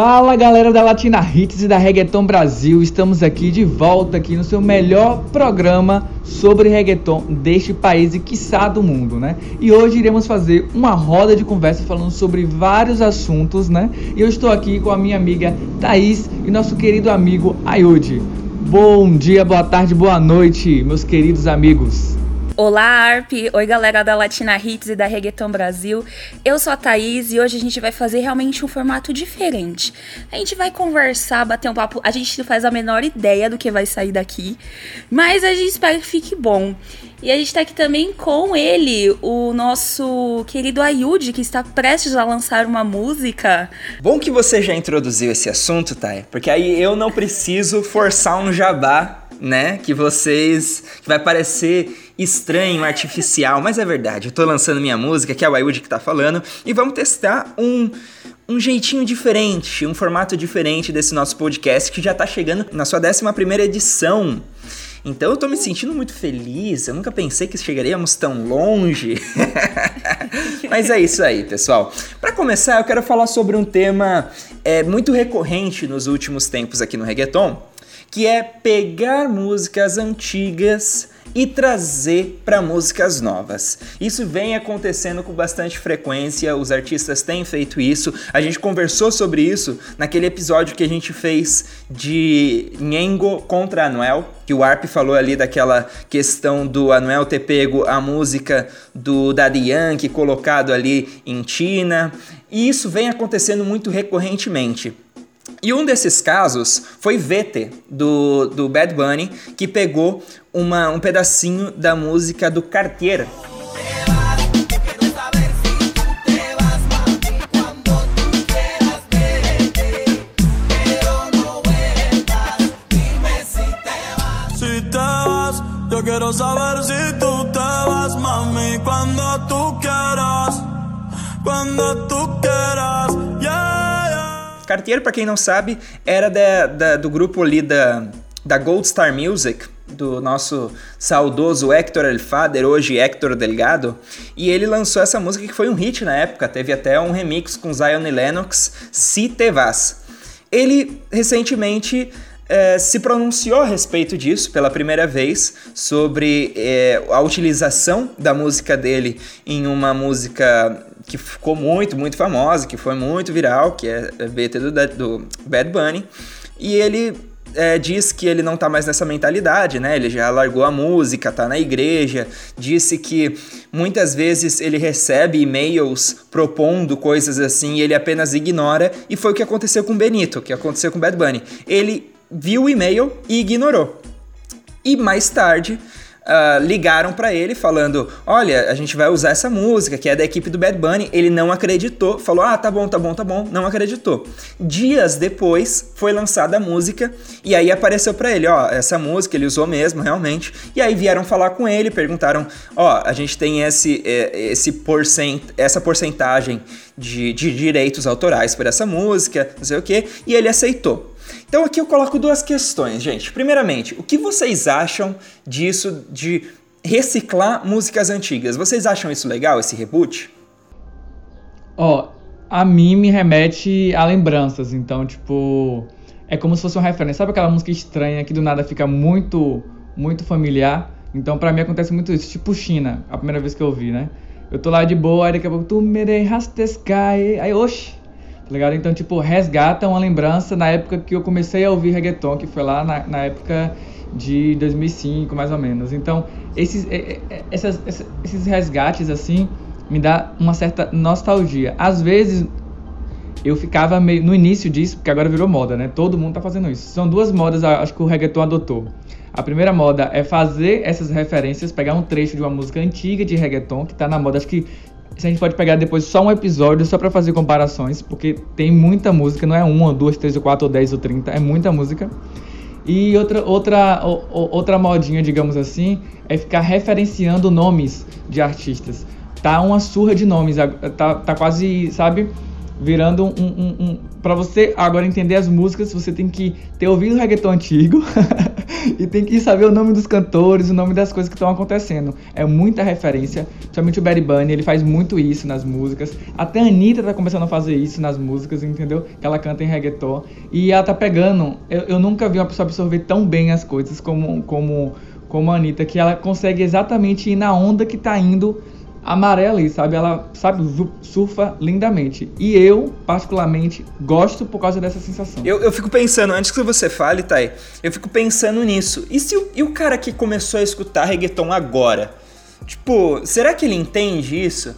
Fala galera da Latina Hits e da Reggaeton Brasil, estamos aqui de volta aqui no seu melhor programa sobre reggaeton deste país e quiçá do mundo, né? E hoje iremos fazer uma roda de conversa falando sobre vários assuntos, né? E eu estou aqui com a minha amiga Thaís e nosso querido amigo Ayudi. Bom dia, boa tarde, boa noite, meus queridos amigos. Olá, ARP! Oi, galera da Latina Hits e da Reggaeton Brasil. Eu sou a Thaís e hoje a gente vai fazer realmente um formato diferente. A gente vai conversar, bater um papo. A gente não faz a menor ideia do que vai sair daqui, mas a gente espera que fique bom. E a gente tá aqui também com ele, o nosso querido Ayud, que está prestes a lançar uma música. Bom que você já introduziu esse assunto, Thay, porque aí eu não preciso forçar um jabá né? Que vocês. que vai parecer estranho, artificial, mas é verdade. Eu tô lançando minha música, que é o Ayud que tá falando, e vamos testar um. Um jeitinho diferente, um formato diferente desse nosso podcast que já tá chegando na sua 11 edição. Então eu tô me sentindo muito feliz. Eu nunca pensei que chegaríamos tão longe. Mas é isso aí, pessoal. Para começar, eu quero falar sobre um tema é, muito recorrente nos últimos tempos aqui no reggaeton, que é pegar músicas antigas e trazer para músicas novas. Isso vem acontecendo com bastante frequência, os artistas têm feito isso. A gente conversou sobre isso naquele episódio que a gente fez de Nhengo contra Anuel, que o Arp falou ali daquela questão do Anuel ter pego a música do Daddy Yankee colocado ali em China. E isso vem acontecendo muito recorrentemente. E um desses casos foi Vete, do, do Bad Bunny, que pegou uma, um pedacinho da música do Cartier. Eu quero saber se tu te vas, mami, quando tu quieras, quando tu quieras, yeah. Cartier, para quem não sabe, era da, da, do grupo ali da, da Gold Star Music, do nosso saudoso Hector El Fader, hoje Hector Delgado, e ele lançou essa música que foi um hit na época, teve até um remix com Zion e Lennox, Si Te Vas. Ele recentemente é, se pronunciou a respeito disso pela primeira vez, sobre é, a utilização da música dele em uma música que ficou muito, muito famosa, que foi muito viral, que é BT do, do Bad Bunny. E ele é, diz que ele não tá mais nessa mentalidade, né? Ele já largou a música, tá na igreja. Disse que muitas vezes ele recebe e-mails propondo coisas assim e ele apenas ignora. E foi o que aconteceu com Benito, que aconteceu com Bad Bunny. Ele viu o e-mail e ignorou. E mais tarde uh, ligaram para ele falando: Olha, a gente vai usar essa música que é da equipe do Bad Bunny. Ele não acreditou, falou: Ah, tá bom, tá bom, tá bom. Não acreditou. Dias depois foi lançada a música e aí apareceu para ele: Ó, essa música ele usou mesmo, realmente. E aí vieram falar com ele, perguntaram: Ó, a gente tem esse, é, esse porcent, essa porcentagem de, de direitos autorais por essa música, não sei o que, e ele aceitou. Então aqui eu coloco duas questões, gente. Primeiramente, o que vocês acham disso de reciclar músicas antigas? Vocês acham isso legal, esse reboot? Ó, oh, a mim me remete a lembranças, então, tipo, é como se fosse uma referência. Sabe aquela música estranha que do nada fica muito, muito familiar? Então, para mim acontece muito isso, tipo China, a primeira vez que eu ouvi, né? Eu tô lá de boa, aí daqui a pouco, tu me dejaste cair. Aí, oxe, tá ligado? Então, tipo, resgata uma lembrança na época que eu comecei a ouvir reggaeton, que foi lá na, na época de 2005, mais ou menos. Então, esses, é, é, essas, esses resgates, assim, me dá uma certa nostalgia. Às vezes, eu ficava meio no início disso, porque agora virou moda, né? Todo mundo tá fazendo isso. São duas modas, acho que o reggaeton adotou. A primeira moda é fazer essas referências, pegar um trecho de uma música antiga de reggaeton, que tá na moda, acho que a gente pode pegar depois só um episódio só para fazer comparações, porque tem muita música, não é uma, duas, três, ou quatro, ou dez, ou trinta, é muita música. E outra, outra, outra modinha, digamos assim, é ficar referenciando nomes de artistas. Tá uma surra de nomes, tá, tá quase, sabe, virando um. um, um... Pra você agora entender as músicas, você tem que ter ouvido o reggaeton antigo e tem que saber o nome dos cantores, o nome das coisas que estão acontecendo. É muita referência, principalmente o Barry Bunny, ele faz muito isso nas músicas. Até a Anitta tá começando a fazer isso nas músicas, entendeu? Que ela canta em reggaeton. E ela tá pegando. Eu, eu nunca vi uma pessoa absorver tão bem as coisas como, como, como a Anitta, que ela consegue exatamente ir na onda que tá indo amarela ali, sabe? Ela, sabe, surfa lindamente. E eu, particularmente, gosto por causa dessa sensação. Eu, eu fico pensando, antes que você fale, Thay, eu fico pensando nisso. E se o, e o cara que começou a escutar reggaeton agora? Tipo, será que ele entende isso?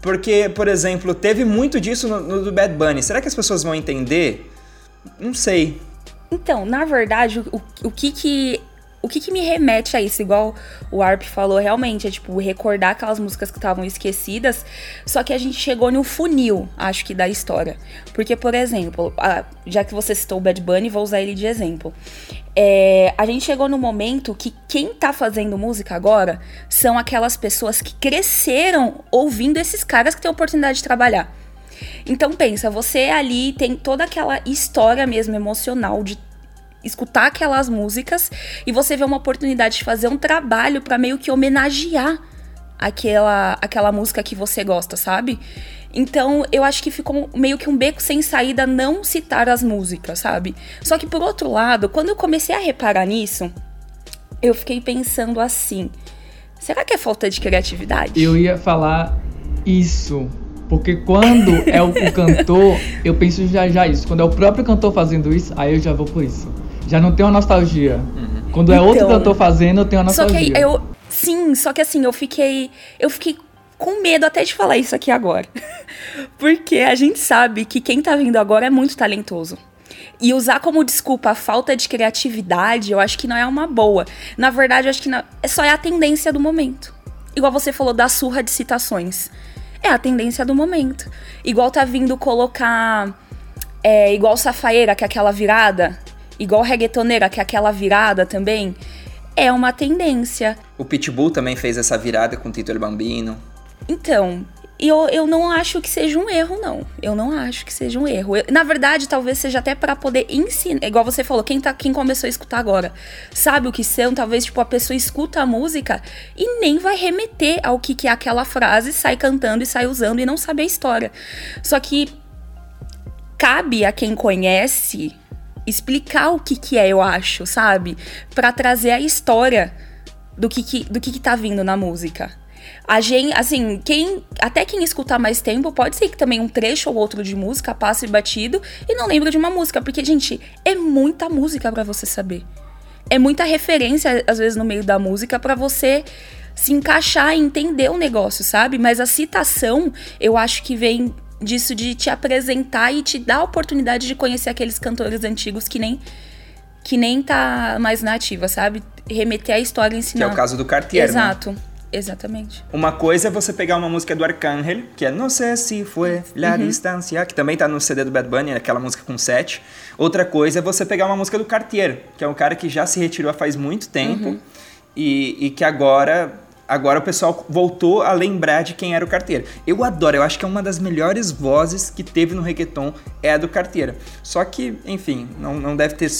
Porque, por exemplo, teve muito disso no, no do Bad Bunny. Será que as pessoas vão entender? Não sei. Então, na verdade, o, o que que o que, que, me remete a isso? Igual o Arp falou, realmente, é tipo recordar aquelas músicas que estavam esquecidas, só que a gente chegou no funil, acho que, da história. Porque, por exemplo, a, já que você citou o Bad Bunny, vou usar ele de exemplo. É, a gente chegou no momento que quem tá fazendo música agora são aquelas pessoas que cresceram ouvindo esses caras que têm oportunidade de trabalhar. Então pensa, você ali tem toda aquela história mesmo emocional de escutar aquelas músicas e você vê uma oportunidade de fazer um trabalho para meio que homenagear aquela aquela música que você gosta, sabe? Então, eu acho que ficou meio que um beco sem saída não citar as músicas, sabe? Só que por outro lado, quando eu comecei a reparar nisso, eu fiquei pensando assim: será que é falta de criatividade? Eu ia falar isso. Porque quando é o, o cantor, eu penso já já isso. Quando é o próprio cantor fazendo isso, aí eu já vou por isso. Já não tenho uma nostalgia. Uhum. Quando é outro cantor fazendo, eu tenho a nostalgia. Só que eu. Sim, só que assim, eu fiquei. Eu fiquei com medo até de falar isso aqui agora. Porque a gente sabe que quem tá vindo agora é muito talentoso. E usar como desculpa a falta de criatividade, eu acho que não é uma boa. Na verdade, eu acho que não, é só é a tendência do momento. Igual você falou da surra de citações. É a tendência do momento. Igual tá vindo colocar. É, igual Safaeira, que é aquela virada igual reggaetoneira, que é aquela virada também, é uma tendência. O Pitbull também fez essa virada com o Tito El Bambino. Então, eu, eu não acho que seja um erro, não. Eu não acho que seja um erro. Eu, na verdade, talvez seja até para poder ensinar. Igual você falou, quem, tá, quem começou a escutar agora sabe o que são. Talvez, tipo, a pessoa escuta a música e nem vai remeter ao que, que é aquela frase, sai cantando e sai usando e não sabe a história. Só que cabe a quem conhece explicar o que que é, eu acho, sabe? Para trazer a história do que que, do que que tá vindo na música. A gente, assim, quem, até quem escutar mais tempo, pode ser que também um trecho ou outro de música passe batido e não lembra de uma música, porque gente, é muita música para você saber. É muita referência às vezes no meio da música para você se encaixar e entender o negócio, sabe? Mas a citação, eu acho que vem disso de te apresentar e te dar a oportunidade de conhecer aqueles cantores antigos que nem que nem tá mais na ativa, sabe? Remeter a história e ensinar. Que é o caso do Cartier, né? Exato. Né? Exatamente. Uma coisa é você pegar uma música do Arcángel, que é Não sei se foi la uhum. distancia, que também tá no CD do Bad Bunny, aquela música com sete. Outra coisa é você pegar uma música do Cartier, que é um cara que já se retirou faz muito tempo uhum. e, e que agora agora o pessoal voltou a lembrar de quem era o Carteira. Eu adoro, eu acho que é uma das melhores vozes que teve no reggaeton é a do Carteira. Só que, enfim, não, não deve ter.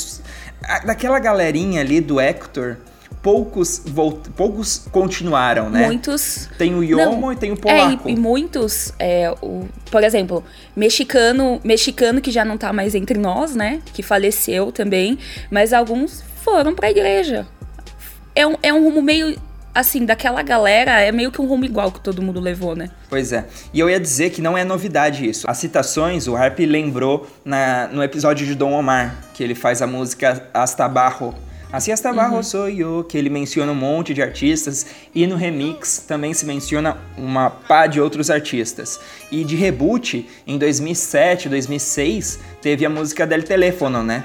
Daquela galerinha ali do Hector, poucos volt... poucos continuaram, né? Muitos. Tem o Yomo não, e tem o Polaco. É, e, e muitos, é, o, por exemplo, mexicano, mexicano que já não tá mais entre nós, né? Que faleceu também, mas alguns foram para a igreja. É um, é um rumo meio assim, daquela galera, é meio que um rumo igual que todo mundo levou, né? Pois é. E eu ia dizer que não é novidade isso. As citações, o Harp lembrou na, no episódio de Dom Omar, que ele faz a música Hasta Barro. Assim Hasta Barro uhum. sou eu, que ele menciona um monte de artistas. E no remix também se menciona uma pá de outros artistas. E de reboot, em 2007, 2006, teve a música Del Telefono, né?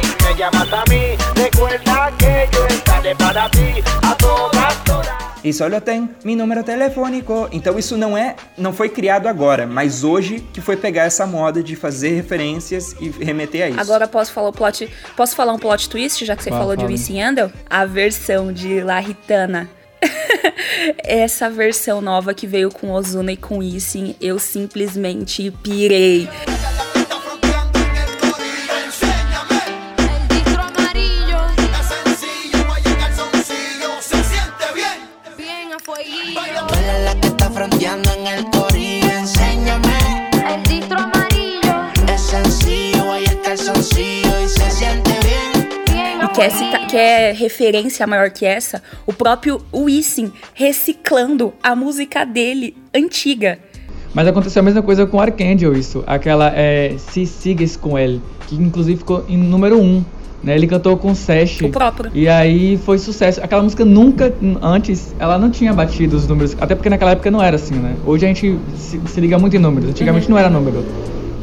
E só tem meu número telefônico. Então isso não é, não foi criado agora, mas hoje que foi pegar essa moda de fazer referências e remeter a isso. Agora posso falar o plot, posso falar um plot twist, já que você Fala, falou de fala. Wisin Yandel? A versão de La Ritana. Essa versão nova que veio com Ozuna e com Wisin, eu simplesmente pirei. E quer, cita- quer referência maior que essa? O próprio Wisin reciclando a música dele antiga. Mas aconteceu a mesma coisa com Archangel, isso. Aquela é, Se Sigues Com Ele, que inclusive ficou em número 1. Um, né? Ele cantou com Sesh. O próprio. E aí foi sucesso. Aquela música nunca, antes, ela não tinha batido os números. Até porque naquela época não era assim, né? Hoje a gente se, se liga muito em números. Antigamente não era número.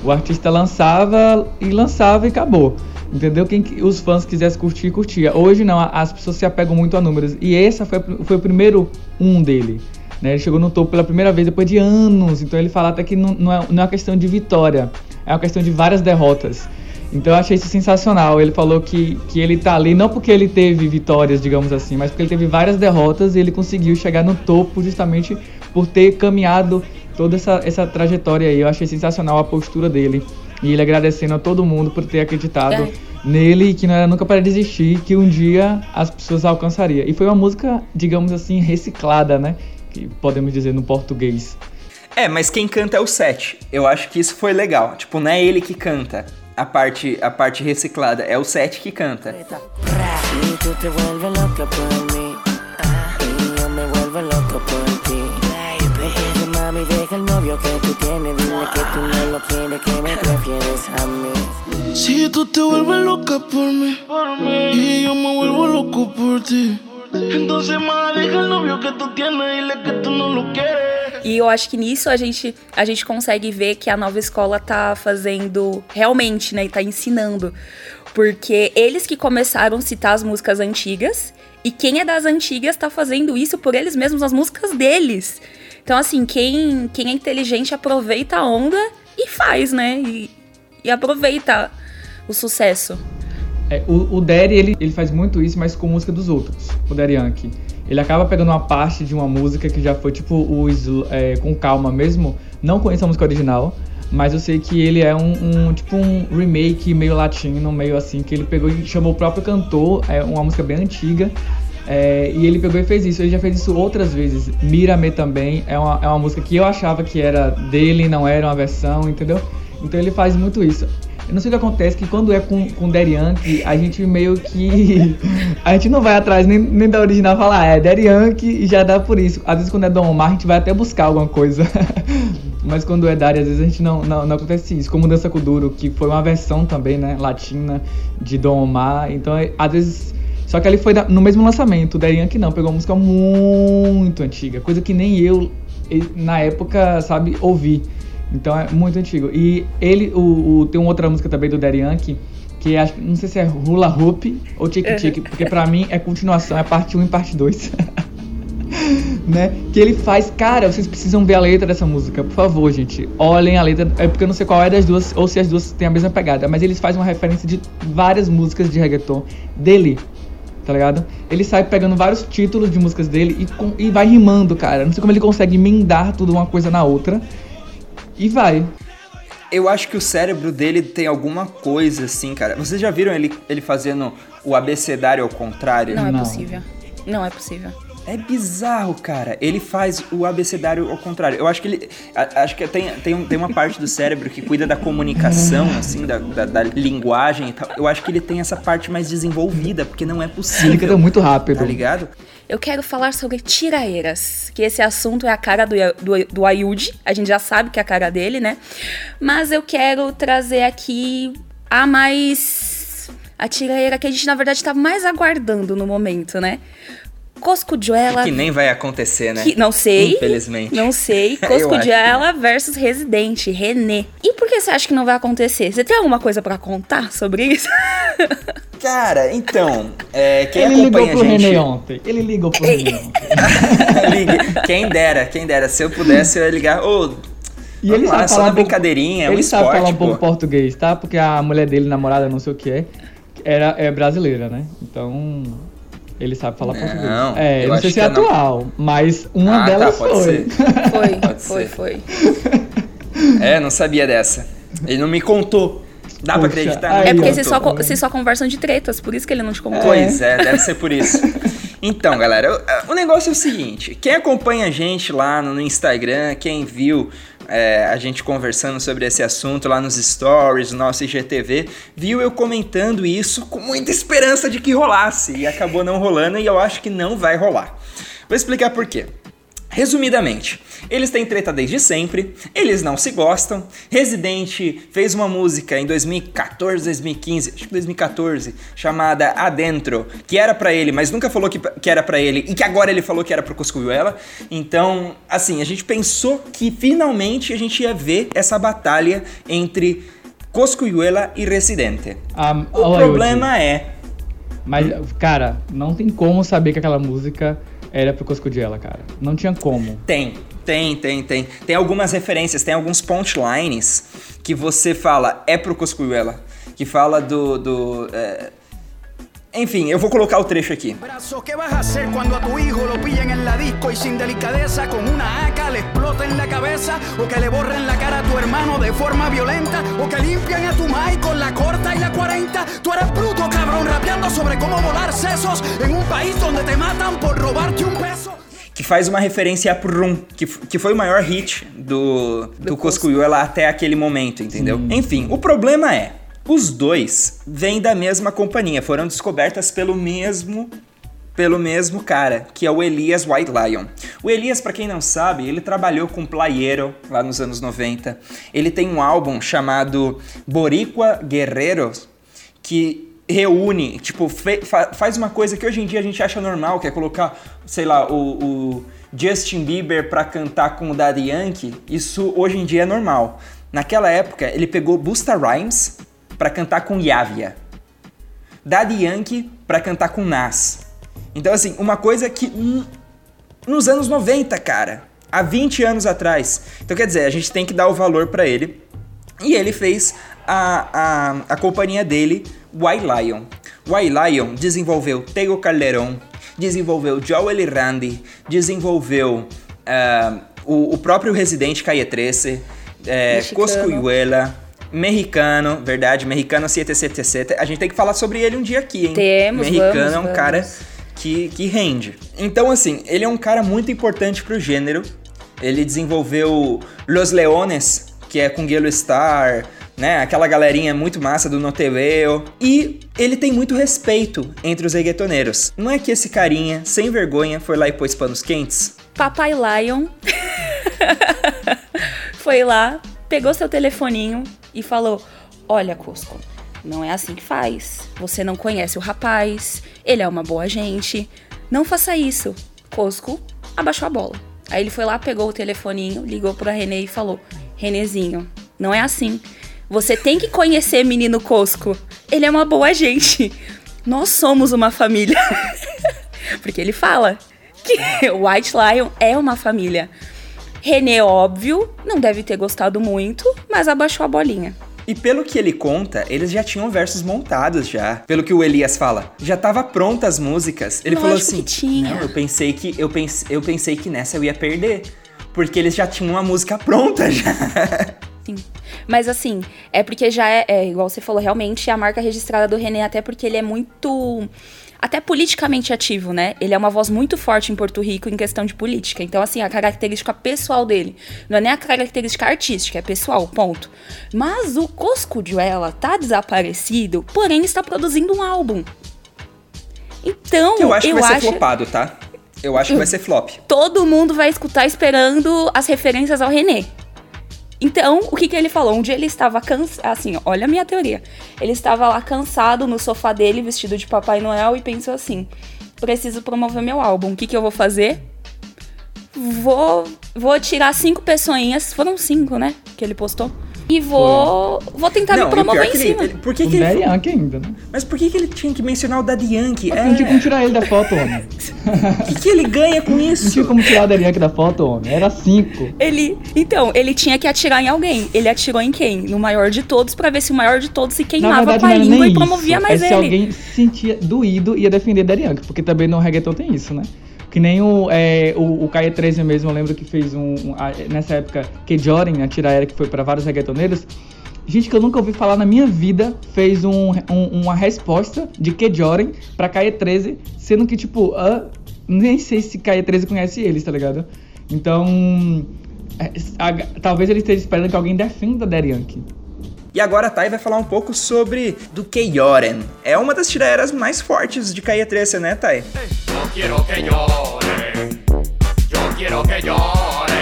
O artista lançava e lançava e acabou. Entendeu? Quem que- os fãs quisessem curtir, curtia. Hoje não, as pessoas se apegam muito a números. E esse foi, foi o primeiro um dele. Né? Ele chegou no topo pela primeira vez depois de anos. Então ele fala até que não, não, é, não é uma questão de vitória, é uma questão de várias derrotas. Então eu achei isso sensacional. Ele falou que, que ele tá ali não porque ele teve vitórias, digamos assim, mas porque ele teve várias derrotas e ele conseguiu chegar no topo justamente por ter caminhado toda essa, essa trajetória aí. Eu achei sensacional a postura dele. E ele agradecendo a todo mundo por ter acreditado É. nele, que não era nunca para desistir, que um dia as pessoas alcançariam. E foi uma música, digamos assim, reciclada, né? Que podemos dizer no português. É, mas quem canta é o Sete. Eu acho que isso foi legal. Tipo, não é ele que canta a parte, a parte reciclada, é o Sete que canta. Y novio que tú tienes. Dile que tú no lo quieres, que me prefieres a mí. Si tú te vuelves loca por mí, y yo me vuelvo loco por ti. Entonces, más deja el novio que tú tienes, dile que tú no lo quieres. E eu acho que nisso a gente, a gente consegue ver que a nova escola tá fazendo realmente, né? E tá ensinando. Porque eles que começaram a citar as músicas antigas, e quem é das antigas tá fazendo isso por eles mesmos, as músicas deles. Então, assim, quem, quem é inteligente aproveita a onda e faz, né? E, e aproveita o sucesso. É, o, o Daddy, ele, ele faz muito isso, mas com música dos outros, o Daddy Yankee. Ele acaba pegando uma parte de uma música que já foi tipo o é, com calma mesmo. Não conheço a música original, mas eu sei que ele é um, um- tipo um remake meio latino, meio assim, que ele pegou e chamou o próprio cantor, é uma música bem antiga. É, e ele pegou e fez isso. Ele já fez isso outras vezes. Mírame também é uma, é uma música que eu achava que era dele, não era uma versão, entendeu? Então ele faz muito isso. Eu não sei o que acontece, que quando é com, com Yankee, a gente meio que. A gente não vai atrás nem, nem da original falar, ah, é Yankee e já dá por isso. Às vezes quando é Dom Omar, a gente vai até buscar alguma coisa. Mas quando é Daddy, às vezes a gente não, não, não acontece isso. Como Dança com Duro, que foi uma versão também, né, latina de Dom Omar. Então, é- às vezes. Só que ali foi da- no mesmo lançamento. O Daddy Yankee não, pegou uma música muito antiga, coisa que nem eu, na época, sabe, ouvi. Então é muito antigo. E ele, o, o- tem uma outra música também do Daddy Yankee, que acho que não sei se é Hula Hoop ou Tic Tic, porque pra mim é continuação, é parte 1 e parte 2. né? Que ele faz, cara, vocês precisam ver a letra dessa música, por favor, gente. Olhem a letra, é porque eu não sei qual é das duas, ou se as duas têm a mesma pegada, mas eles fazem uma referência de várias músicas de reggaeton dele. Tá ligado? Ele sai pegando vários títulos de músicas dele e, com- e vai rimando, cara. Não sei como ele consegue emendar tudo uma coisa na outra. E vai. Eu acho que o cérebro dele tem alguma coisa assim, cara. Vocês já viram ele, ele fazendo o abecedário ao contrário? Não, é Não. possível. Não é possível. É bizarro, cara. Ele faz o abecedário ao contrário. Eu acho que ele. a- acho que tem, tem, tem uma parte do cérebro que cuida da comunicação, assim, da, da, da linguagem e tal. Eu acho que ele tem essa parte mais desenvolvida, porque não é possível. Ele canta muito rápido. Tá ligado? Eu quero falar sobre tiraeiras, que esse assunto é a cara do, do, do Ayud, a gente já sabe que é a cara dele, né? Mas eu quero trazer aqui a mais. a tiraeira que a gente, na verdade, tá mais aguardando no momento, né? Coscujuela. Que nem vai acontecer, né? que- não sei. Infelizmente. Não sei. Coscujuela versus Residente, René. E por que você acha que não vai acontecer? Você tem alguma coisa pra contar sobre isso? Cara, então, é, quem Ele ligou acompanha pro a gente... René ontem. Ele ligou pro René ontem. Ligue. Quem dera, quem dera. Se eu pudesse, eu ia ligar. Ô, E vamos ele lá, sabe é só falar um brincadeirinha, é um ele sabe falar um pouco português, tá? Porque a mulher dele, namorada, não sei o que é, era, é brasileira, né? Então, ele sabe falar Não, português. eu É, não acho sei se que é é não. atual, mas uma Ah, delas tá, pode foi. ser. Foi, Pode foi, ser. foi. É, não sabia dessa. Ele não me contou. Dá pra Poxa, acreditar? aí, Não É porque vocês só, vocês só conversam de tretas, por isso que ele não te contou. Pois é, deve ser por isso. Então, galera, o, o negócio é o seguinte: quem acompanha a gente lá no, no Instagram, quem viu é, a gente conversando sobre esse assunto lá nos stories, no nosso IGTV, viu eu comentando isso com muita esperança de que rolasse. E acabou não rolando e eu acho que não vai rolar. Vou explicar por quê. Resumidamente, eles têm treta desde sempre, eles não se gostam. Residente fez uma música em 2014, 2015, acho que 2014, chamada Adentro, que era pra ele, mas nunca falou que, que era pra ele e que agora ele falou que era pro Coscuiuela. Então, assim, a gente pensou que finalmente a gente ia ver essa batalha entre Coscuiuela e Residente. Ah, O problema é Mas, cara, não tem como saber que aquela música era pro Coscudiela, cara. Não tinha como. Tem, tem, tem, tem. Tem algumas referências, tem alguns punchlines que você fala, é pro Coscuiuela. Que fala do. do é, Enfim, eu vou colocar o trecho aqui. Brazo, ¿qué vas a hacer cuando a tu hijo lo pillen en la disco y sin delicadeza con una AK le exploten la cabeza? ¿O que le borren la cara a tu hermano de forma violenta? ¿O que limpian a tu mai con la corta y la 40? Tú eres bruto, cabrón, rapeando sobre cómo volar sesos en un país donde te matan por robarte un peso. Que faz uma referência a Prum, que, que foi o maior hit do, do Coscuiuela até aquele momento, entendeu? Enfim, o problema é. Os dois vêm da mesma companhia, foram descobertas pelo mesmo pelo mesmo cara, que é o Elias White Lion. O Elias, pra quem não sabe, ele trabalhou com Playero lá nos anos 90. Ele tem um álbum chamado Boricua Guerreros, que reúne, tipo, fa- faz uma coisa que hoje em dia a gente acha normal, que é colocar, sei lá, o, o Justin Bieber pra cantar com o Daddy Yankee. Isso hoje em dia é normal. Naquela época, ele pegou Busta Rhymes pra cantar com Yavia. Daddy Yankee pra cantar com Nas. Então, assim, uma coisa que hum, nos anos 90, cara, há 20 anos atrás. Então, quer dizer, a gente tem que dar o valor pra ele. E ele fez a, a, a companhia dele, White Lion. White Lion desenvolveu Tego Calderon, desenvolveu Joel Randy, desenvolveu ah, o, o próprio Residente 13, é, Mexicano. Coscuyuela, Mexicano, verdade, Mexicano 777. A gente tem que falar sobre ele um dia aqui, hein? Temos, Mexicano vamos, é um vamos. cara que, que rende. Então, assim, ele é um cara muito importante pro gênero. Ele desenvolveu Los Leones, que é com Gelo Star, né? Aquela galerinha muito massa do Noteveo. E ele tem muito respeito entre os reggaetoneiros. Não é que esse carinha, sem vergonha, foi lá e pôs panos quentes? Papai Lion foi lá, pegou seu telefoninho e falou: Olha, Cusco, não é assim que faz. Você não conhece o rapaz, ele é uma boa gente. Não faça isso. Cusco abaixou a bola. Aí ele foi lá, pegou o telefoninho, ligou pra Renê e falou: Renezinho, não é assim. Você tem que conhecer menino Cosco. Ele é uma boa gente. Nós somos uma família. Porque ele fala que o White Lion é uma família. René, óbvio, não deve ter gostado muito, mas abaixou a bolinha. E pelo que ele conta, eles já tinham versos montados já. Pelo que o Elias fala, já tava pronta as músicas. Ele falou Lógico assim: que tinha. "Não, eu pensei que eu pensei, eu pensei que nessa eu ia perder, porque eles já tinham uma música pronta já". Sim. Mas assim, é porque já é, é, igual você falou, realmente é a marca registrada do René, até porque ele é muito. Até politicamente ativo, né? Ele é uma voz muito forte em Porto Rico em questão de política. Então, assim, a característica pessoal dele. Não é nem a característica artística, é pessoal, ponto. Mas o Cosco Joela tá desaparecido, porém está produzindo um álbum. Então, Eu acho que vai ser acho- flopado, tá? Eu acho que vai ser flop. todo mundo vai escutar esperando as referências ao René. Então, o que, que ele falou? Um dia ele estava cansado. Assim, olha a minha teoria. Ele estava lá cansado no sofá dele, vestido de Papai Noel, e pensou assim: preciso promover meu álbum. O que, que eu vou fazer? Vou, vou tirar cinco pessoinhas. Foram cinco, né? Que ele postou. E vou, vou tentar Não, me promover que em ele- cima. ele- por que, O que ele. Daddy Yankee ainda, né? Mas por que, que ele tinha que mencionar o Daddy Yankee? Mas Não tinha como É, tirar ele da foto, homem. o que, que ele ganha com Não isso? tinha como tirar o Daddy Yankee da foto, homem. Era cinco. Ele, então, ele tinha que atirar em alguém. Ele atirou em quem? No maior de todos, pra ver se o maior de todos se queimava verdade, com a não língua e promovia isso. mais é ele. se alguém se sentia doído ia defender Daddy Yankee, porque também no reggaeton tem isso, né? Que nem o, é, o, o Caia 13 mesmo, eu lembro que fez um, um- a- nessa época, que Joren, a tiraera que foi pra vários reggaetoneiros, gente que eu nunca ouvi falar na minha vida, fez um, um- uma resposta de que Joren pra Caia 13, sendo que, tipo, ah, nem sei se Caia 13 conhece eles, tá ligado? Então, é, a- talvez ele esteja esperando que alguém defenda Yankee. E agora a Thay vai falar um pouco sobre do Keioren. É uma das tiraeras mais fortes de Caia 13, né, Thay? Que llore. Que llore. Que llore.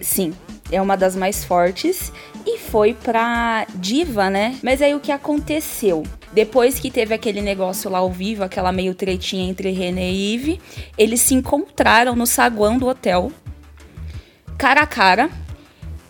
Sim, é uma das mais fortes e foi pra diva, né? Mas aí o que aconteceu? Depois que teve aquele negócio lá ao vivo, aquela meio tretinha entre René e Yves, eles se encontraram no saguão do hotel, cara a cara.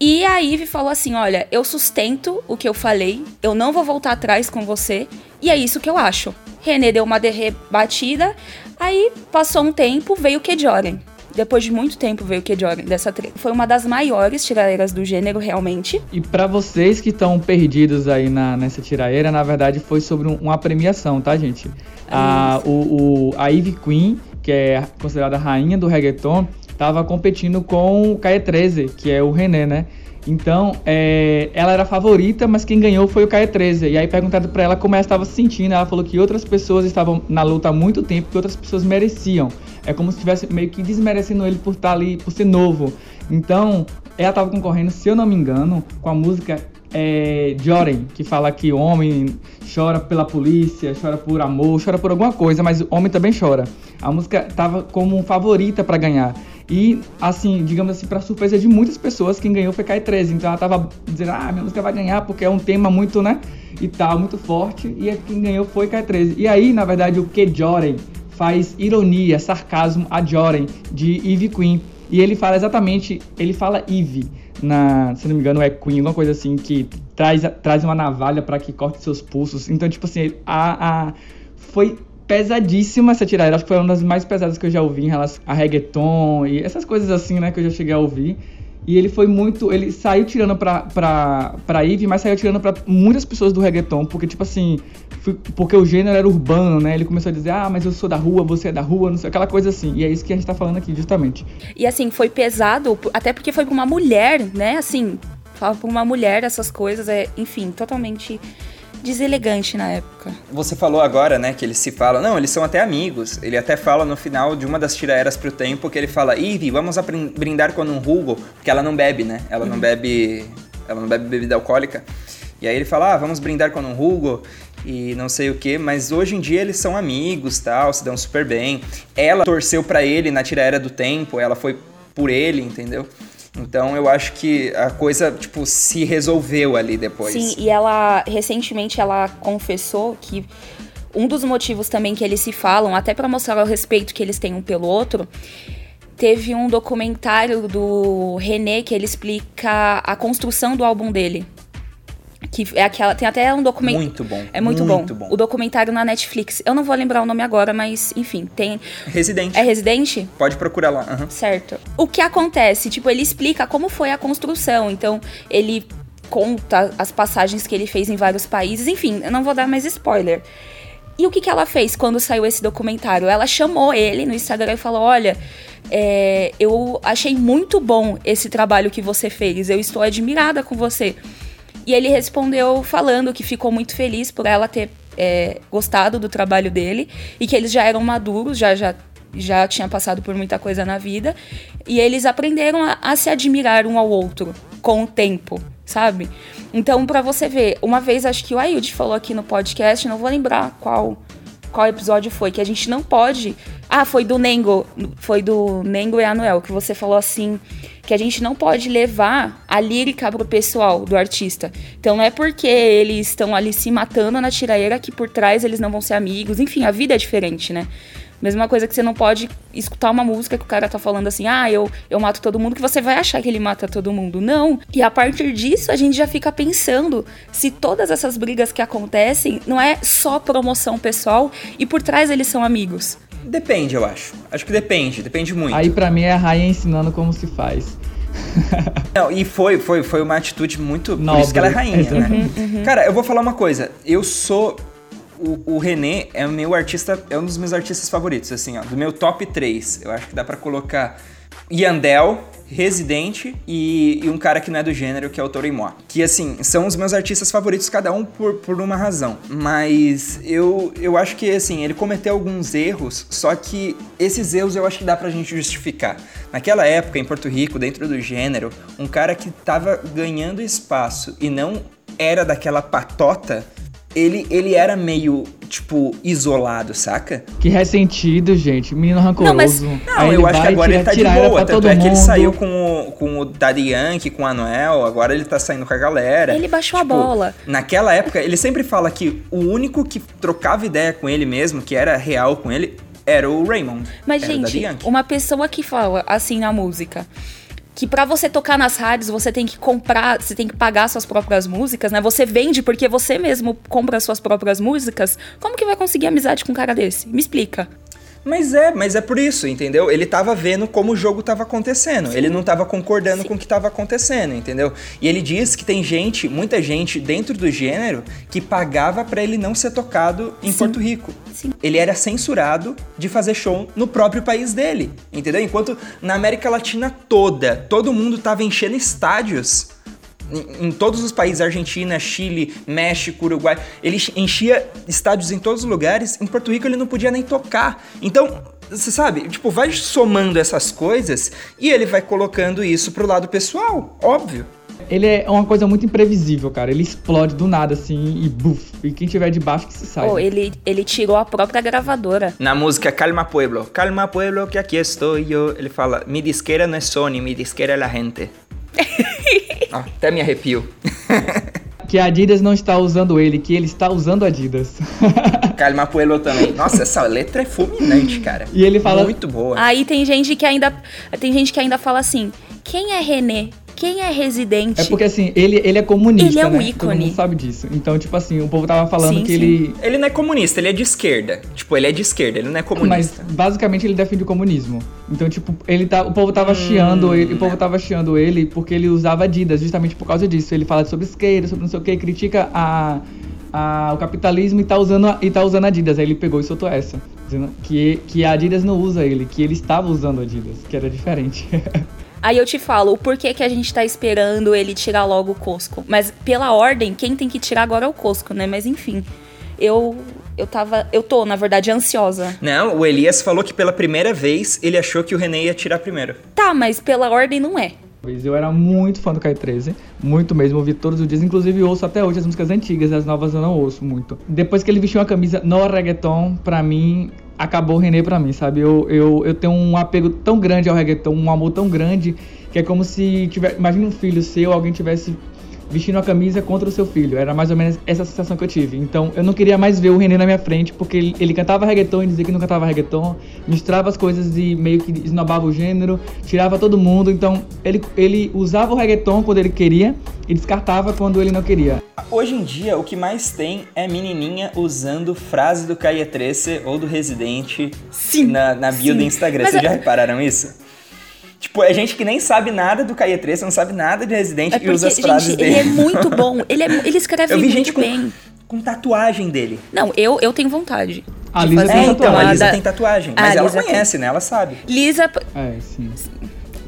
E a Ivy falou assim: Olha, eu sustento o que eu falei, eu não vou voltar atrás com você, e é isso que eu acho. René deu uma derrebatida, aí passou um tempo, veio o Kejoren. Depois de muito tempo veio o Kejoren dessa treta. Foi uma das maiores tirareiras do gênero, realmente. E pra vocês que estão perdidos aí na, nessa tiraeira, na verdade foi sobre um- uma premiação, tá, gente? A, o, o- a Ivy Queen, que é considerada a rainha do reggaeton, tava competindo com o Caia 13, que é o René, né? Então, é, ela era favorita, mas quem ganhou foi o Caia 13. E aí perguntado pra ela como ela estava se sentindo, ela falou que outras pessoas estavam na luta há muito tempo, que outras pessoas mereciam. É como se estivesse meio que desmerecendo ele por estar ali, por ser novo. Então, ela tava concorrendo, se eu não me engano, com a música é, Joren, que fala que homem chora pela polícia, chora por amor, chora por alguma coisa, mas o homem também chora. A música tava como favorita pra ganhar. E, assim, digamos assim, pra surpresa de muitas pessoas, quem ganhou foi Kai 13. Então ela tava dizendo, ah, minha música vai ganhar porque é um tema muito, né, e tal, muito forte. E quem ganhou foi Kai 13. E aí, na verdade, o que Joren faz ironia, sarcasmo a Joren, de Eve Queen. E ele fala exatamente, ele fala Eve, na, se não me engano é Queen, alguma coisa assim, que traz, traz uma navalha para que corte seus pulsos. Então, tipo assim, a, a, foi pesadíssima essa tiradeira. Acho que foi uma das mais pesadas que eu já ouvi em relação a reggaeton e essas coisas assim, né, que eu já cheguei a ouvir. E ele foi muito. Ele saiu tirando pra, pra, pra Eve, mas saiu tirando pra muitas pessoas do reggaeton, porque, tipo assim, porque o gênero era urbano, né? Ele começou a dizer, ah, mas eu sou da rua, você é da rua, não sei, aquela coisa assim. E é isso que a gente tá falando aqui, justamente. E assim, foi pesado, até porque foi pra uma mulher, né? Assim, fala pra uma mulher essas coisas, é, enfim, totalmente deselegante na época. Você falou agora, né, que eles se falam. Não, eles são até amigos. Ele até fala no final de uma das tiraeras pro tempo que ele fala: Ivy, vamos brindar com um rugo, porque ela não bebe, né? Ela não bebe. Ela não bebe bebida alcoólica. E aí ele fala: ah, vamos brindar com um rugo e não sei o que, mas hoje em dia eles são amigos, tal, se dão super bem. Ela torceu pra ele na tiraera do tempo, ela foi por ele, entendeu? Então eu acho que a coisa, tipo, se resolveu ali depois. Sim, e ela recentemente ela confessou que um dos motivos também que eles se falam, até pra mostrar o respeito que eles têm um pelo outro, teve um documentário do René que ele explica a construção do álbum dele. Que é aquela. Tem até um documento. Muito bom. É muito, muito bom. bom. O documentário na Netflix. Eu não vou lembrar o nome agora, mas enfim, tem. Residente. É Residente? Pode procurar lá. aham. Certo. O que acontece? Tipo, ele explica como foi a construção. Então, ele conta as passagens que ele fez em vários países. Enfim, eu não vou dar mais spoiler. E o que, que ela fez quando saiu esse documentário? Ela chamou ele no Instagram e falou: Olha, é, eu achei muito bom esse trabalho que você fez. Eu estou admirada com você. E ele respondeu falando que ficou muito feliz por ela ter é, gostado do trabalho dele e que eles já eram maduros, já já já tinha passado por muita coisa na vida e eles aprenderam a, a se admirar um ao outro com o tempo, sabe? Então, pra você ver, uma vez acho que o Ayud falou aqui no podcast, não vou lembrar qual qual episódio foi, que a gente não pode. Ah, foi do Nengo, foi do Nengo e Anuel, que você falou assim, que a gente não pode levar a lírica pro pessoal do artista. Então não é porque eles estão ali se matando na tiraeira que por trás eles não vão ser amigos. Enfim, a vida é diferente, né? Mesma coisa que você não pode escutar uma música que o cara tá falando assim, ah, eu, eu mato todo mundo, que você vai achar que ele mata todo mundo. Não. E a partir disso, a gente já fica pensando se todas essas brigas que acontecem não é só promoção pessoal e por trás eles são amigos. Depende, eu acho. Acho que depende, depende muito. Aí pra mim é a Raia ensinando como se faz. Não, e foi, foi, foi uma atitude muito. Por Nobre, isso que ela é rainha, exato. né? Cara, eu vou falar uma coisa. Eu sou. O, o René é o meu artista. É um dos meus artistas favoritos, assim, ó. Do meu top 3. Eu acho que dá pra colocar Yandel, Residente e, e um cara que não é do gênero, que é o Torimó. Que, assim, são os meus artistas favoritos, cada um por, por uma razão. Mas eu, eu acho que, assim, ele cometeu alguns erros, só que esses erros eu acho que dá pra gente justificar. Naquela época, em Porto Rico, dentro do gênero, um cara que tava ganhando espaço e não era daquela patota, ele, ele era meio, tipo, isolado, saca? Que ressentido, gente. Menino rancoroso. Não, mas- Não, Aí eu acho que agora ele tirar- tá de boa. Tanto todo é que ele mundo. saiu com o, com o Daddy Yankee, com o Anuel, agora ele tá saindo com a galera. Ele baixou a Tipo, bola. Naquela época, ele sempre fala que o único que trocava ideia com ele mesmo, que era real com ele, era o Raymond. Mas, era o Daddy gente, uma pessoa que fala assim na música. Que pra você tocar nas rádios, você tem que comprar, você tem que pagar suas próprias músicas, né? Você vende porque você mesmo compra suas próprias músicas. Como que vai conseguir amizade com um cara desse? Me explica. Mas é, mas é por isso, entendeu? Ele tava vendo como o jogo tava acontecendo. Ele não tava concordando com o que tava acontecendo, entendeu? E ele diz que tem gente, muita gente dentro do gênero que pagava pra ele não ser tocado em Sim. Porto Rico. Sim. Ele era censurado de fazer show no próprio país dele, entendeu? Enquanto na América Latina toda, todo mundo tava enchendo estádios em, em todos os países, Argentina, Chile, México, Uruguai, ele enchia estádios em todos os lugares, em Porto Rico ele não podia nem tocar. Então, você sabe, tipo, vai somando essas coisas e ele vai colocando isso pro lado pessoal, óbvio. Ele é uma coisa muito imprevisível, cara. Ele explode do nada, assim, e buf. E quem tiver de baixo que se sai. Pô, ele, ele tirou a própria gravadora. Na música Calma Pueblo, Calma Pueblo que aqui estou eu, ele fala, mi disquera não é Sony, mi disquera é la gente. Até me arrepio. Que a Adidas não está usando ele, que ele está usando Adidas. Calma Pueblo também. Nossa, essa letra é fulminante, cara. E ele fala- Muito boa. Aí tem gente que ainda. Tem gente que ainda fala assim: quem é René? Quem é residente? É porque assim, ele, ele é comunista. Ele é um né? ícone. Todo mundo sabe disso. Então, tipo assim, o povo tava falando Sim, que sim. ele. Ele não é comunista, ele é de esquerda. Tipo, ele é de esquerda, ele não é Mas comunista. basicamente ele defende o comunismo. Então, tipo, ele tá, o povo Hum, tava chiando ele, o né. povo tava chiando ele porque ele usava Adidas, justamente por causa disso. Ele fala sobre esquerda, sobre não sei o que, critica a, a- o capitalismo e tá usando e tá usando Adidas. Aí ele pegou e soltou essa, dizendo que que a Adidas não usa ele, que ele estava usando Adidas, que era diferente. Aí eu te falo o porquê que a gente tá esperando ele tirar logo o Cosco. Mas pela ordem, quem tem que tirar agora é o Cosco, né? Mas enfim, eu eu tava, eu tô na verdade ansiosa. Não, o Elias falou que pela primeira vez ele achou que o René ia tirar primeiro. Tá, mas pela ordem não é. Eu era muito fã do Caio 13, muito mesmo, ouvi todos os dias, inclusive ouço até hoje as músicas antigas, as novas eu não ouço muito. Depois que ele vestiu a camisa no reggaeton, pra mim, acabou o René pra mim, sabe? Eu, eu, eu tenho um apego tão grande ao reggaeton, um amor tão grande, que é como se tiver, imagina um filho seu, alguém tivesse vestindo a camisa contra o seu filho. Era mais ou menos essa sensação que eu tive. Então eu não queria mais ver o René na minha frente, porque ele, ele cantava reggaeton e dizia que não cantava reggaeton, misturava as coisas e meio que esnobava o gênero, tirava todo mundo. Então ele, ele usava o reggaeton quando ele queria e descartava quando ele não queria. Hoje em dia, o que mais tem é menininha usando frase do Caia 13 ou do Residente Sim, na, na bio sim. do Instagram. Mas Vocês é- já repararam isso? Tipo, é gente que nem sabe nada do Caia 13, não sabe nada de Residente É e porque, usa as frases gente, dele. ele é muito bom. Ele, é, ele escreve Eu vi muito gente com, bem. com tatuagem dele. Não, eu, eu tenho vontade. A Lisa fazer tem É, então, a tatuagem. Lisa tem tatuagem. Ah, Mas a ela Lisa tem. conhece, né? Ela sabe. Lisa, É, sim.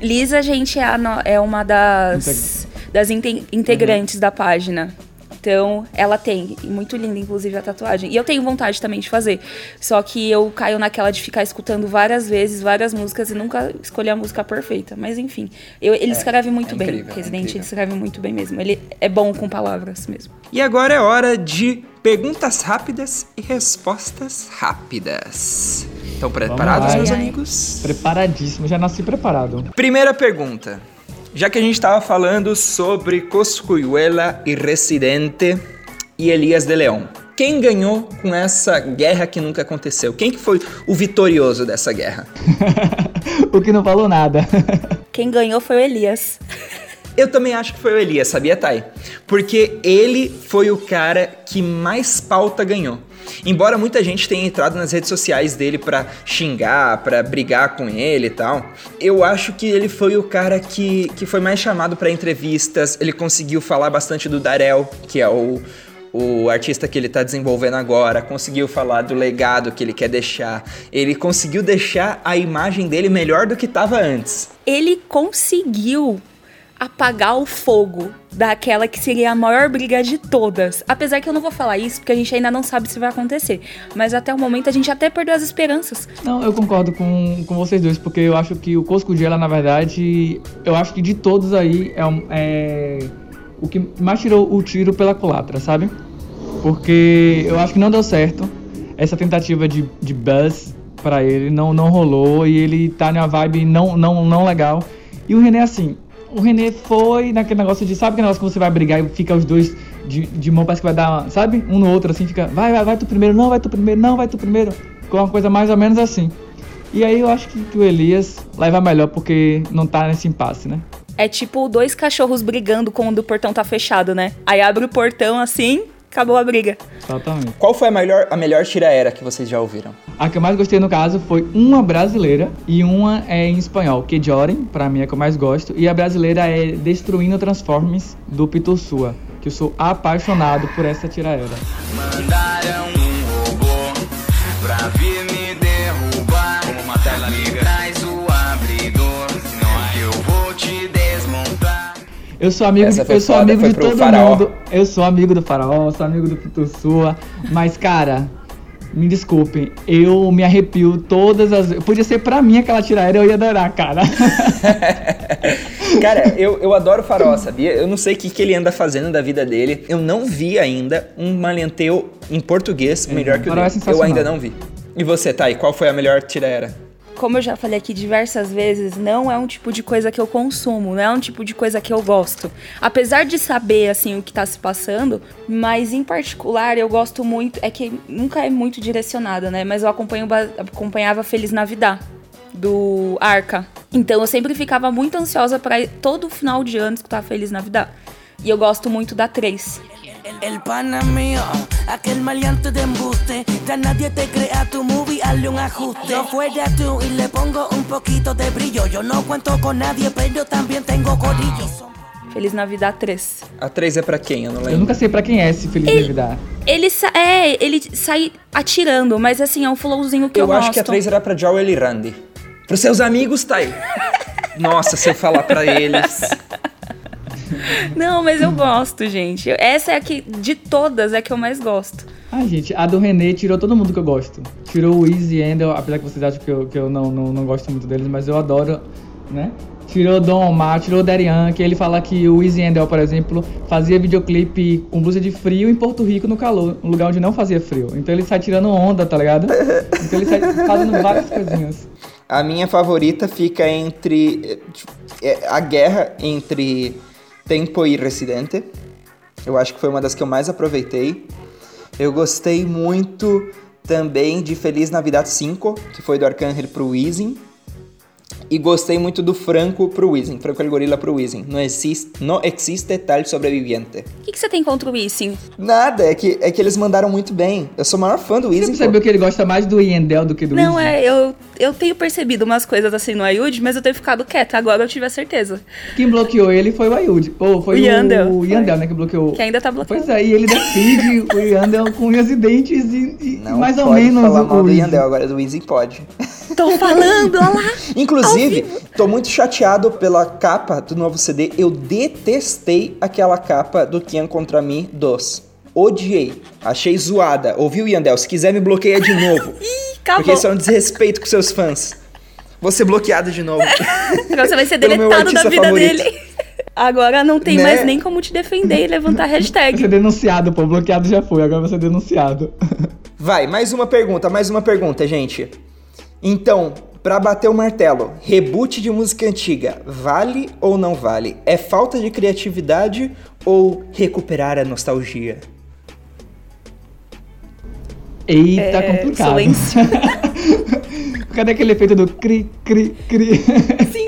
Lisa, gente, é, a no- é uma das, das inte- integrantes da página. Então, ela tem. e Muito linda, inclusive, a tatuagem. E eu tenho vontade também de fazer. Só que eu caio naquela de ficar escutando várias vezes, várias músicas e nunca escolher a música perfeita. Mas enfim, eu- ele escreve muito é bem. incrível, é Resident, incrível. ele escreve muito bem mesmo. Ele é bom com palavras mesmo. E agora é hora de perguntas rápidas e respostas rápidas. Estão preparados, lá. meus Ai, ai. amigos? Preparadíssimo, já nasci preparado. Primeira pergunta. Já que a gente estava falando sobre Coscuyuela e Residente e Elias de León. quem ganhou com essa guerra que nunca aconteceu? Quem que foi o vitorioso dessa guerra? o que não falou nada. Quem ganhou foi o Elias. Eu também acho que foi o Elias, sabia, Thay? Porque ele foi o cara que mais pauta ganhou. Embora muita gente tenha entrado nas redes sociais dele pra xingar, pra brigar com ele e tal, eu acho que ele foi o cara que, que foi mais chamado pra entrevistas. Ele conseguiu falar bastante do Darel, que é o, o artista que ele tá desenvolvendo agora, conseguiu falar do legado que ele quer deixar. Ele conseguiu deixar a imagem dele melhor do que tava antes. Ele conseguiu apagar o fogo daquela que seria a maior briga de todas. Apesar que eu não vou falar isso porque a gente ainda não sabe se vai acontecer. Mas até o momento a gente até perdeu as esperanças. Não, eu concordo com, com vocês dois, porque eu acho que o Cosco Gela, na verdade, eu acho que de todos aí é, é o que mais tirou o tiro pela culatra, sabe? Porque eu acho que não deu certo essa tentativa de, de buzz pra ele, não, não rolou e ele tá numa vibe não, não, não legal. E o René, assim, o René foi naquele negócio de, sabe aquele negócio que você vai brigar e fica os dois de, de mão, parece que vai dar, sabe? Um no outro, assim, fica, vai, vai, vai tu primeiro, não, vai tu primeiro, não, vai tu primeiro. Ficou uma coisa mais ou menos assim. E aí eu acho que, que o Elias leva melhor porque não tá nesse impasse, né? É tipo dois cachorros brigando quando o portão tá fechado, né? Aí abre o portão assim, acabou a briga. Exatamente. Qual foi a melhor, a melhor tira-era que vocês já ouviram? A que eu mais gostei no caso foi uma brasileira e uma é em espanhol, que Joren, pra mim é a que eu mais gosto, e a brasileira é Destruindo Transformes do Pitussua, que eu sou apaixonado por essa tiraera. Mandaram Eu sou amigo, de, eu sou amigo de todo faraó. mundo. Eu sou amigo do faraó, sou amigo do Pitussua, mas cara, me desculpem, eu me arrepio todas as vezes. Podia ser pra mim aquela tiraera, eu ia adorar, cara. Cara, eu, eu adoro o Farol, sabia? Eu não sei o que, que ele anda fazendo da vida dele. Eu não vi ainda um malenteu em português melhor que o Farol é dele. eu ainda não vi. E você, Thay, qual foi a melhor tiraera? Como eu já falei aqui diversas vezes, não é um tipo de coisa que eu consumo, não é um tipo de coisa que eu gosto. Apesar de saber assim o que tá se passando, mas em particular eu gosto muito, é que nunca é muito direcionada, né? Mas eu acompanho, acompanhava Feliz Navidad do Arca. Então eu sempre ficava muito ansiosa para todo final de ano escutar Feliz Navidad. E eu gosto muito da 3. El pana mío, aquel maleante de embuste, ya nadie te crea tu movie, hazle un ajuste. Yo fuera tú y le pongo un poquito de brillo. Yo no cuento con nadie, pero también tengo corillo. Feliz Navidad 3. A 3 é pra quem? Eu não Eu lembro. nunca sei pra quem é esse Feliz Navidad. Ele sa é, ele sai atirando, mas assim, é um flowzinho que eu, Eu acho gosto. que a 3 era pra Joel e Randy. Pros seus amigos, Thay. Nossa, se eu falar pra eles. Não, mas eu gosto, gente. Essa é a que, de todas, é a que eu mais gosto. Ai, gente, a do René tirou todo mundo que eu gosto. Tirou o Easy Endel, apesar que vocês acham que eu, que eu não, não, não gosto muito deles, mas eu adoro, né? Tirou Dom Omar, tirou Derian, que ele fala que o Easy Endel, por exemplo, fazia videoclipe com blusa de frio em Porto Rico no calor, um lugar onde não fazia frio. Então ele sai tirando onda, tá ligado? Então ele sai fazendo várias coisinhas. A minha favorita fica entre eh, tipo, é, a guerra entre Tempo e Residente. Eu acho que foi uma das que eu mais aproveitei. Eu gostei muito também de Feliz Navidad 5, que foi do Arcángel pro Weezing. E gostei muito do Franco pro Weezing, Franco el Gorila pro Weezing. Não existe, não existe tal sobreviviente. O que, que você tem contra o Issing? Nada, é que, é que eles mandaram muito bem. Eu sou o maior fã do Você Weezing. percebeu que ele gosta mais do Yendel do que do Não, é, eu, eu tenho percebido umas coisas assim no Ayud, mas eu tenho ficado quieta. Agora eu tive a certeza. Quem bloqueou ele foi o Ayud. Ou foi O Yandel. o Yandel, né, que bloqueou. Que ainda tá bloqueado. Pois é, e ele defende o Yandel com unhas e dentes e, e Não mais ou pode menos falar o mal do. Yandel, agora do Weezing pode. Tô falando, olha lá. Inclusive, tô muito chateado pela capa do novo CD. Eu detestei aquela capa do Kian contra mim dos. Odiei. Achei zoada. Ouviu, Yandel? Se quiser, me bloqueia de novo. Ih, acabou. porque isso é um desrespeito com seus fãs. Vou ser bloqueado de novo. Agora você vai ser deletado da vida favorito. dele. Agora não tem Né? mais nem como te defender e levantar hashtag. ser denunciado, pô. Bloqueado já foi, agora ser denunciado. Vai, mais uma pergunta, mais uma pergunta, gente. Então, pra bater o martelo, reboot de música antiga, vale ou não vale? É falta de criatividade ou recuperar a nostalgia? Eita, É, complicado. silêncio. Cadê aquele efeito do cri, cri, cri? Sim.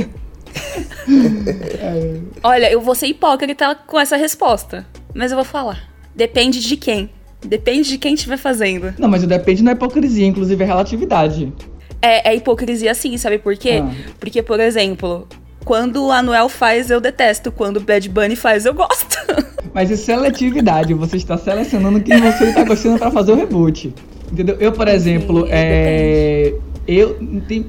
Olha, eu vou ser hipócrita com essa resposta, mas eu vou falar. Depende de quem. Depende de quem estiver fazendo. Não, mas o depende não é hipocrisia, inclusive é relatividade. É, é hipocrisia sim, sabe por quê? Ah. Porque, por exemplo, quando o Anuel faz, eu detesto. Quando o Bad Bunny faz, eu gosto. Mas é seletividade, você está selecionando quem você está gostando pra fazer o reboot. Entendeu? Eu, por exemplo, é. Eu. Tem,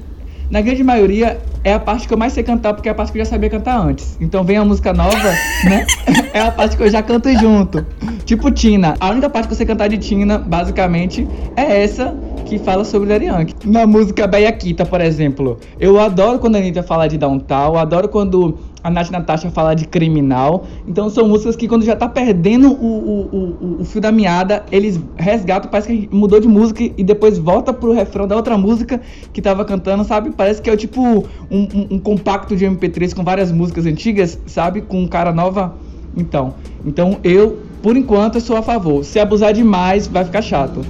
na grande maioria, é a parte que eu mais sei cantar, porque é a parte que eu já sabia cantar antes. Então vem a música nova, né? É a parte que eu já canto junto. Tipo Tina. A única parte que eu sei cantar de Tina, basicamente, é essa que fala sobre Daddy. Na música Baiaquita, por exemplo. Eu adoro quando a Anitta fala de downtown, adoro quando a Nath Natasha fala de criminal. Então são músicas que quando já tá perdendo o, o, o, o fio da meada, eles resgatam, parece que mudou de música e depois volta pro refrão da outra música que tava cantando, sabe? Parece que é tipo um, um, um compacto de MP3 com várias músicas antigas, sabe? Com cara nova. Então, então eu, por enquanto, eu sou a favor. Se abusar demais, vai ficar chato.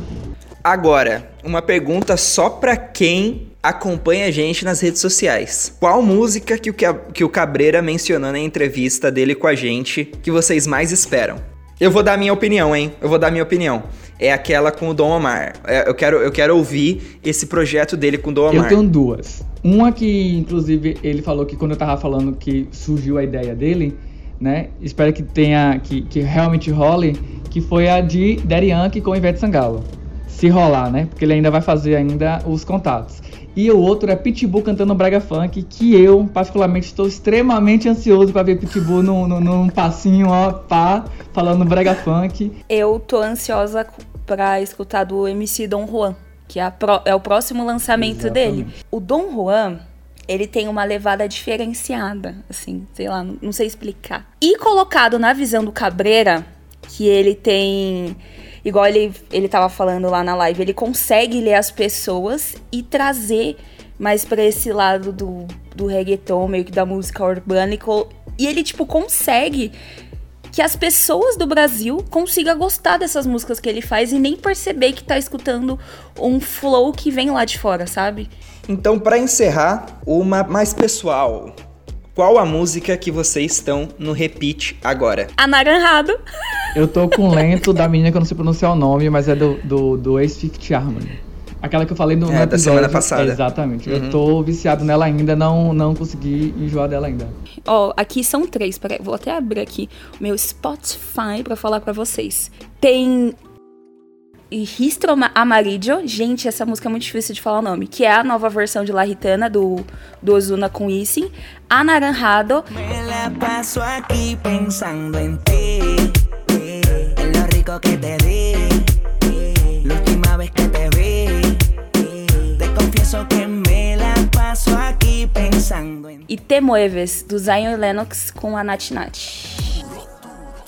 Agora, uma pergunta só pra quem acompanha a gente nas redes sociais. Qual música que o, que o Cabreira mencionou na entrevista dele com a gente que vocês mais esperam? Eu vou dar minha opinião, hein? Eu vou dar minha opinião. É aquela com o Dom Omar. É, eu, quero, eu quero ouvir esse projeto dele com o Dom Omar. Eu tenho duas. Uma que, inclusive, ele falou que quando eu tava falando que surgiu a ideia dele, né? Espero que tenha, que, que realmente role, que foi a de Daddy Yankee com Ivete Sangalo. Se rolar, né? Porque ele ainda vai fazer ainda os contatos. E o outro é Pitbull cantando Braga Funk, que eu, particularmente, estou extremamente ansioso para ver Pitbull num, num, num passinho, ó, pá, falando Braga Funk. Eu tô ansiosa pra escutar do MC Dom Juan, que é, a pró- é o próximo lançamento dele. O Dom Juan, ele tem uma levada diferenciada, assim, sei lá, não, não sei explicar. E colocado na visão do Cabreira, que ele tem. Igual ele, ele tava falando lá na live, ele consegue ler as pessoas e trazer mais pra esse lado do, do reggaeton, meio que da música urbana. E, ele, tipo, consegue que as pessoas do Brasil consigam gostar dessas músicas que ele faz e nem perceber que tá escutando um flow que vem lá de fora, sabe? Então, pra encerrar, uma mais pessoal. Qual a música que vocês estão no repeat agora? Anaranjado. Eu tô com o lento da menina que eu não sei pronunciar o nome, mas é do, do, do Ex-Fifth Harmony. Aquela que eu falei no, no É, da episódio. semana passada. Exatamente. Uhum. Eu tô viciado nela ainda, não, não consegui enjoar dela ainda. Ó, aqui são três. Peraí, vou até abrir aqui o meu Spotify pra falar pra vocês. Tem Ristro Ama- Amarillo. Gente, essa música é muito difícil de falar o nome. Que é a nova versão de La Ritana, do, do Ozuna com Issing. Anaranjado. Me la paso aquí pensando en ti, eh, en lo rico que te di, eh, la última vez que te vi, eh, te confieso que me la paso aquí pensando en ti. E Te Mueves, do Zion Lennox com a Nat Nat.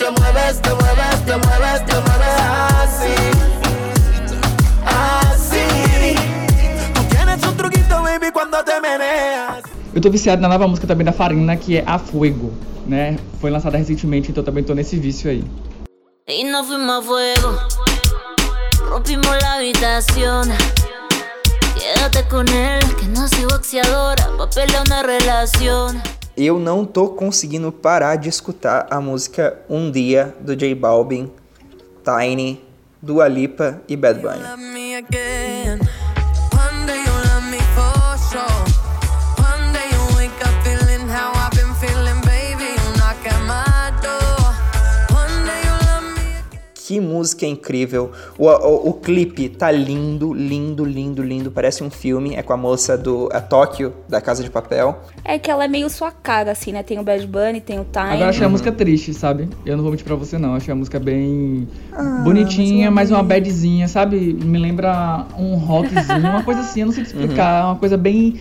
Te mueves, te mueves, te mueves, te mueves así. Así. Tú tienes un truquito, baby, cuando te meneas. Eu tô viciado na nova música também da Farina, que é A Fuego, né? Foi lançada recentemente, então também tô nesse vício aí. Y nos fuimos a fuego. Rompimos la habitación. Quédate con él, que no soy boxeadora. Pa' pelear una relación. Eu não tô conseguindo parar de escutar a música Um Dia do J Balvin, Tiny, Dua Lipa e Bad Bunny. Que música incrível! O, o, o clipe tá lindo, lindo, lindo, lindo. Parece um filme. É com a moça do a Tóquio, da Casa de Papel. É que ela é meio sua cara, assim, né? Tem o Bad Bunny, tem o Time. Agora eu achei a música triste, sabe? Eu não vou mentir pra você não, eu achei a música bem bonitinha, mas uma badzinha, sabe? Me lembra um rockzinho, uma coisa assim, eu não sei te explicar, uma coisa bem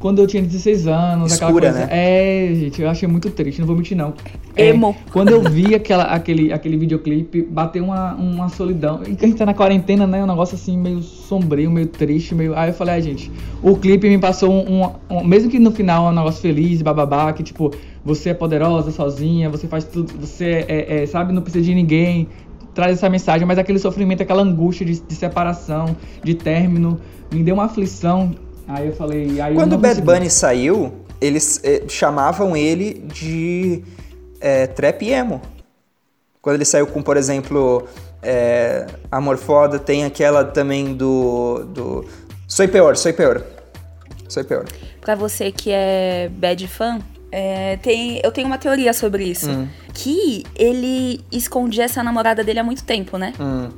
quando eu tinha 16 anos, aquela Escura, coisa. né? É, gente, eu achei muito triste, não vou mentir não. É, Emo. quando eu vi aquela, aquele, aquele videoclipe, bateu uma, uma solidão. E que a gente tá na quarentena, né? Um negócio assim, meio sombrio, meio triste, meio. Aí eu falei, ai, gente, o clipe me passou um, um- um- Mesmo que no final é um negócio feliz, bababá, que tipo, você é poderosa sozinha, você faz tudo, você é, é, sabe, não precisa de ninguém. traz essa mensagem, mas aquele sofrimento, aquela angústia de, de separação, de término, me deu uma aflição. Aí eu falei. Aí Quando o Bad consegui. Bunny saiu, eles eh, chamavam ele de eh, trap emo. Quando ele saiu com, por exemplo, eh, Amor Foda, tem aquela também do. do Soy Peor, Soy Peor. Soy Peor. Pra você que é bad fan, é, tem, eu tenho uma teoria sobre isso. Hum. Que ele escondia essa namorada dele há muito tempo, né? Hum.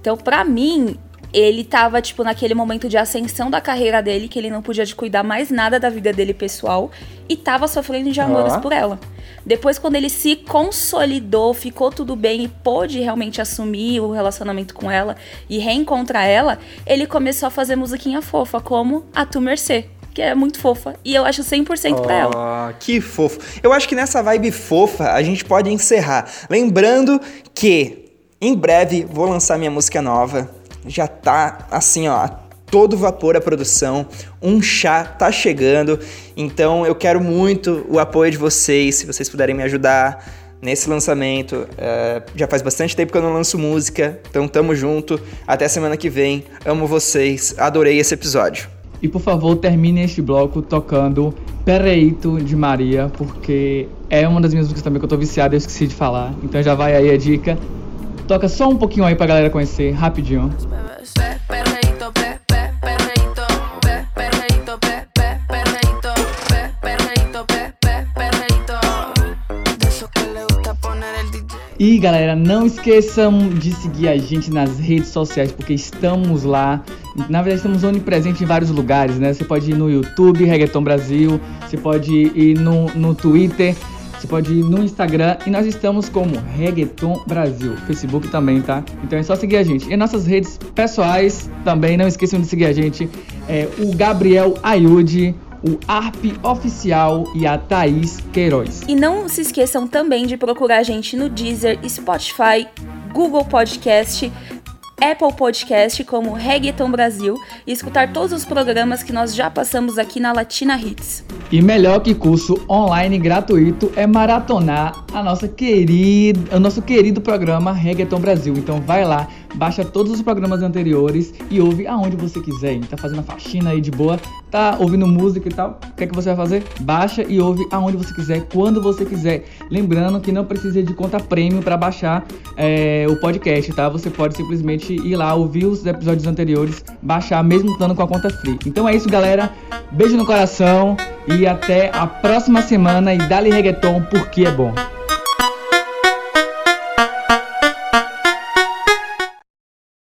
Então, pra mim, ele tava, tipo, naquele momento de ascensão da carreira dele, que ele não podia de cuidar mais nada da vida dele pessoal, e tava sofrendo de amores por ela. Depois, quando ele se consolidou, ficou tudo bem e pôde realmente assumir o relacionamento com ela e reencontrar ela, ele começou a fazer musiquinha fofa, como a Tu Mercê, que é muito fofa. E eu acho 100% pra ela. Que fofo. Eu acho que nessa vibe fofa a gente pode encerrar. Lembrando que em breve vou lançar minha música nova. Já tá assim, ó, todo vapor a produção. Um chá tá chegando. Então eu quero muito o apoio de vocês, se vocês puderem me ajudar nesse lançamento. É, já faz bastante tempo que eu não lanço música, então tamo junto. Até semana que vem. Amo vocês. Adorei esse episódio. E por favor, termine este bloco tocando Pereito de Maria, porque é uma das minhas músicas também que eu tô viciado e eu esqueci de falar. Então já vai aí a dica. Toca só um pouquinho aí pra galera conhecer, rapidinho. E galera, não esqueçam de seguir a gente nas redes sociais, porque estamos lá. Na verdade, estamos onipresentes em vários lugares, né? Você pode ir no YouTube, Reggaeton Brasil, você pode ir no, no Twitter, você pode ir no Instagram e nós estamos como Reggaeton Brasil, Facebook também, tá? Então é só seguir a gente. E nossas redes pessoais também, não esqueçam de seguir a gente. É o Gabriel Ayude, o Arp Oficial e a Thaís Queiroz. E não se esqueçam também de procurar a gente no Deezer, Spotify, Google Podcast, Apple Podcast como Reggaeton Brasil e escutar todos os programas que nós já passamos aqui na Latina Hits. E melhor que curso online gratuito é maratonar a nossa querida, o nosso querido programa Reggaeton Brasil. Então vai lá, baixa todos os programas anteriores e ouve aonde você quiser. hein? Tá fazendo a faxina aí de boa, tá ouvindo música e tal. O que é que você vai fazer? Baixa e ouve aonde você quiser, quando você quiser. Lembrando que não precisa de conta premium para baixar é, o podcast, tá? Você pode simplesmente ir lá ouvir os episódios anteriores, baixar mesmo estando com a conta free. Então é isso, galera. Beijo no coração e até a próxima semana e dale reggaeton porque é bom.